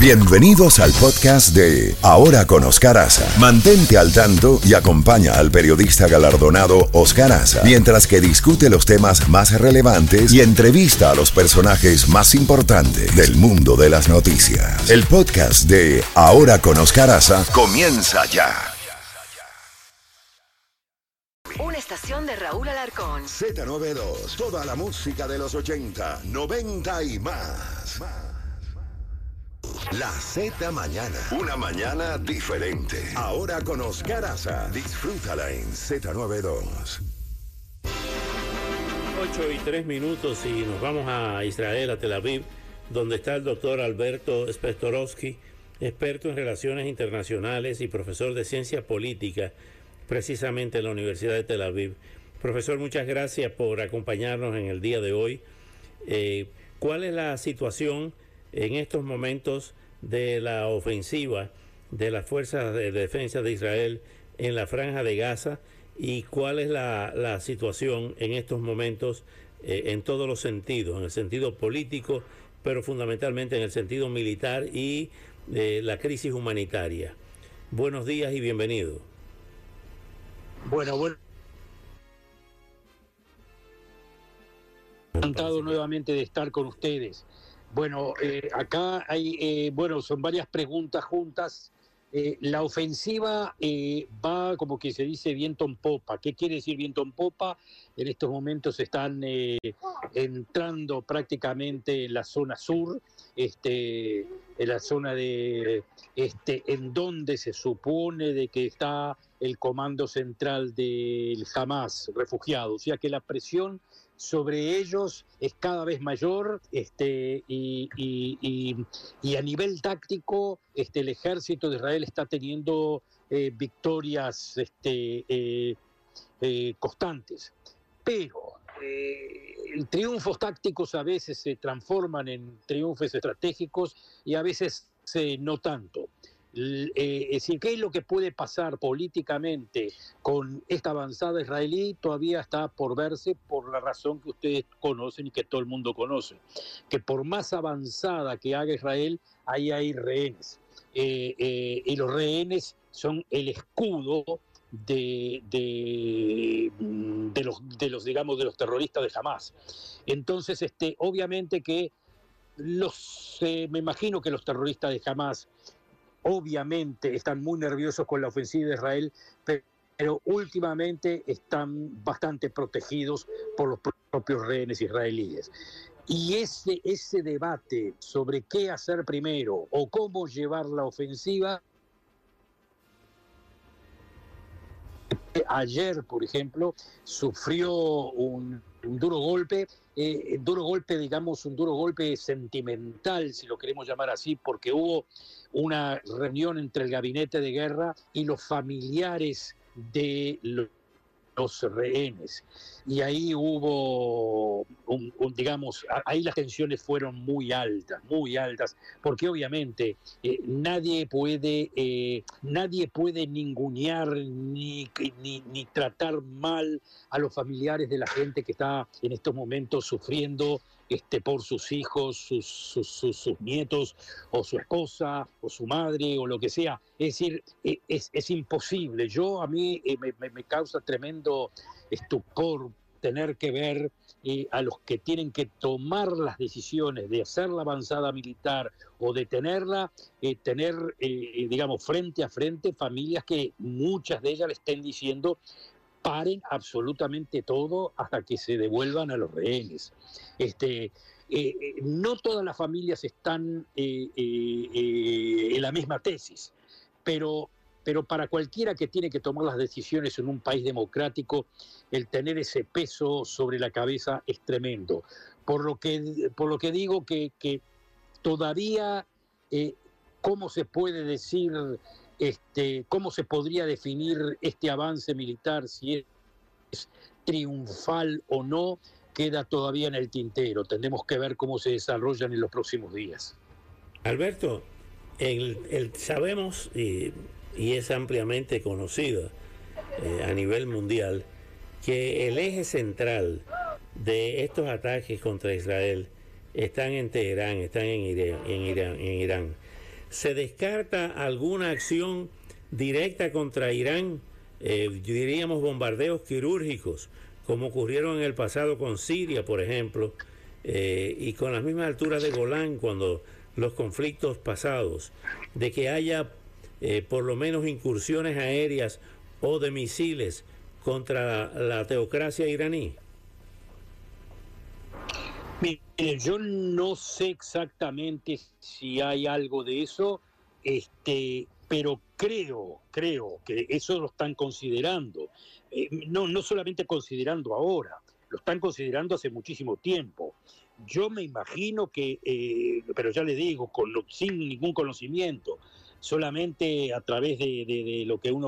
Bienvenidos al podcast de Ahora con Oscar Aza. Mantente al tanto y acompaña al periodista galardonado Oscar Aza mientras que discute los temas más relevantes y entrevista a los personajes más importantes del mundo de las noticias. El podcast de Ahora con Oscar Aza comienza ya. Una estación de Raúl Alarcón. Z92, toda la música de los 80, 90 y más. La Z Mañana. Una mañana diferente. Ahora con Oscar Aza. Disfrútala en Z92. 8 y 3 minutos y nos vamos a Israel, a Tel Aviv, donde está el doctor Alberto Spektorowski, experto en relaciones internacionales y profesor de ciencia política, precisamente en la Universidad de Tel Aviv. Profesor, muchas gracias por acompañarnos en el día de hoy. Eh, ¿Cuál es la situación en estos momentos de la ofensiva de las fuerzas de defensa de Israel en la franja de Gaza y cuál es la, situación en estos momentos eh, en todos los sentidos, en el sentido político, pero fundamentalmente en el sentido militar y de la crisis humanitaria. Buenos días y bienvenido. Bueno, bueno. Encantado nuevamente de estar con ustedes. Bueno, eh, acá hay, eh, bueno, son varias preguntas juntas. Eh, la ofensiva va, como que se dice, viento en popa. ¿Qué quiere decir viento en popa? En estos momentos están entrando prácticamente en la zona sur, este, en la zona de, este, en donde se supone de que está el comando central del Hamas, refugiado. O sea que la presión sobre ellos es cada vez mayor este, y, a nivel táctico este, el ejército de Israel está teniendo eh, victorias este, eh, eh, constantes. Pero triunfos tácticos a veces se transforman en triunfos estratégicos y a veces no tanto. Eh, es decir, ¿qué es lo que puede pasar políticamente con esta avanzada israelí? Todavía está por verse por la razón que ustedes conocen y que todo el mundo conoce, que por más avanzada que haga Israel, ahí hay rehenes. Eh, eh, y los rehenes son el escudo de, de, los, de los, digamos, de los terroristas de Hamas. Entonces, este, obviamente que los, me imagino que los terroristas de Hamas obviamente están muy nerviosos con la ofensiva de Israel, pero últimamente están bastante protegidos por los propios rehenes israelíes. Y ese, ese debate sobre qué hacer primero o cómo llevar la ofensiva ayer, por ejemplo, sufrió un, duro golpe, eh, duro golpe, digamos, un duro golpe sentimental, si lo queremos llamar así, porque hubo una reunión entre el gabinete de guerra y los familiares de los rehenes. Y ahí hubo, un, digamos, ahí las tensiones fueron muy altas, muy altas, porque obviamente eh, nadie puede, eh, nadie puede ningunear ni, ni, tratar mal a los familiares de la gente que está en estos momentos sufriendo este, por sus hijos, sus, sus, nietos, o su esposa, o su madre, o lo que sea. Es decir, e, es, es imposible. Yo, a mí eh, me, me, causa tremendo estupor tener que ver eh, a los que tienen que tomar las decisiones de hacer la avanzada militar o de tenerla, eh, tener, digamos, frente a frente familias que muchas de ellas le estén diciendo paren absolutamente todo hasta que se devuelvan a los rehenes. Este, eh, eh, no todas las familias están eh, en la misma tesis, pero, pero para cualquiera que tiene que tomar las decisiones en un país democrático, el tener ese peso sobre la cabeza es tremendo. Por lo que, por lo que digo que, que todavía, ¿cómo se puede decir este, cómo se podría definir este avance militar, si es triunfal o no, queda todavía en el tintero. Tendremos que ver cómo se desarrollan en los próximos días. Alberto, el, sabemos y, es ampliamente conocido eh, a nivel mundial que el eje central de estos ataques contra Israel están en Teherán, están en Irán. En Irán, en Irán. ¿Se descarta alguna acción directa contra Irán? Eh, diríamos bombardeos quirúrgicos, como ocurrieron en el pasado con Siria, por ejemplo, eh, y con las mismas alturas de Golán cuando los conflictos pasados, de que haya eh, por lo menos incursiones aéreas o de misiles contra la teocracia iraní? Yo no sé exactamente si hay algo de eso, este, pero creo, creo que eso lo están considerando. Eh, no, no solamente considerando ahora, lo están considerando hace muchísimo tiempo. Yo me imagino que, eh, pero ya le digo, con, sin ningún conocimiento, solamente a través de, lo que uno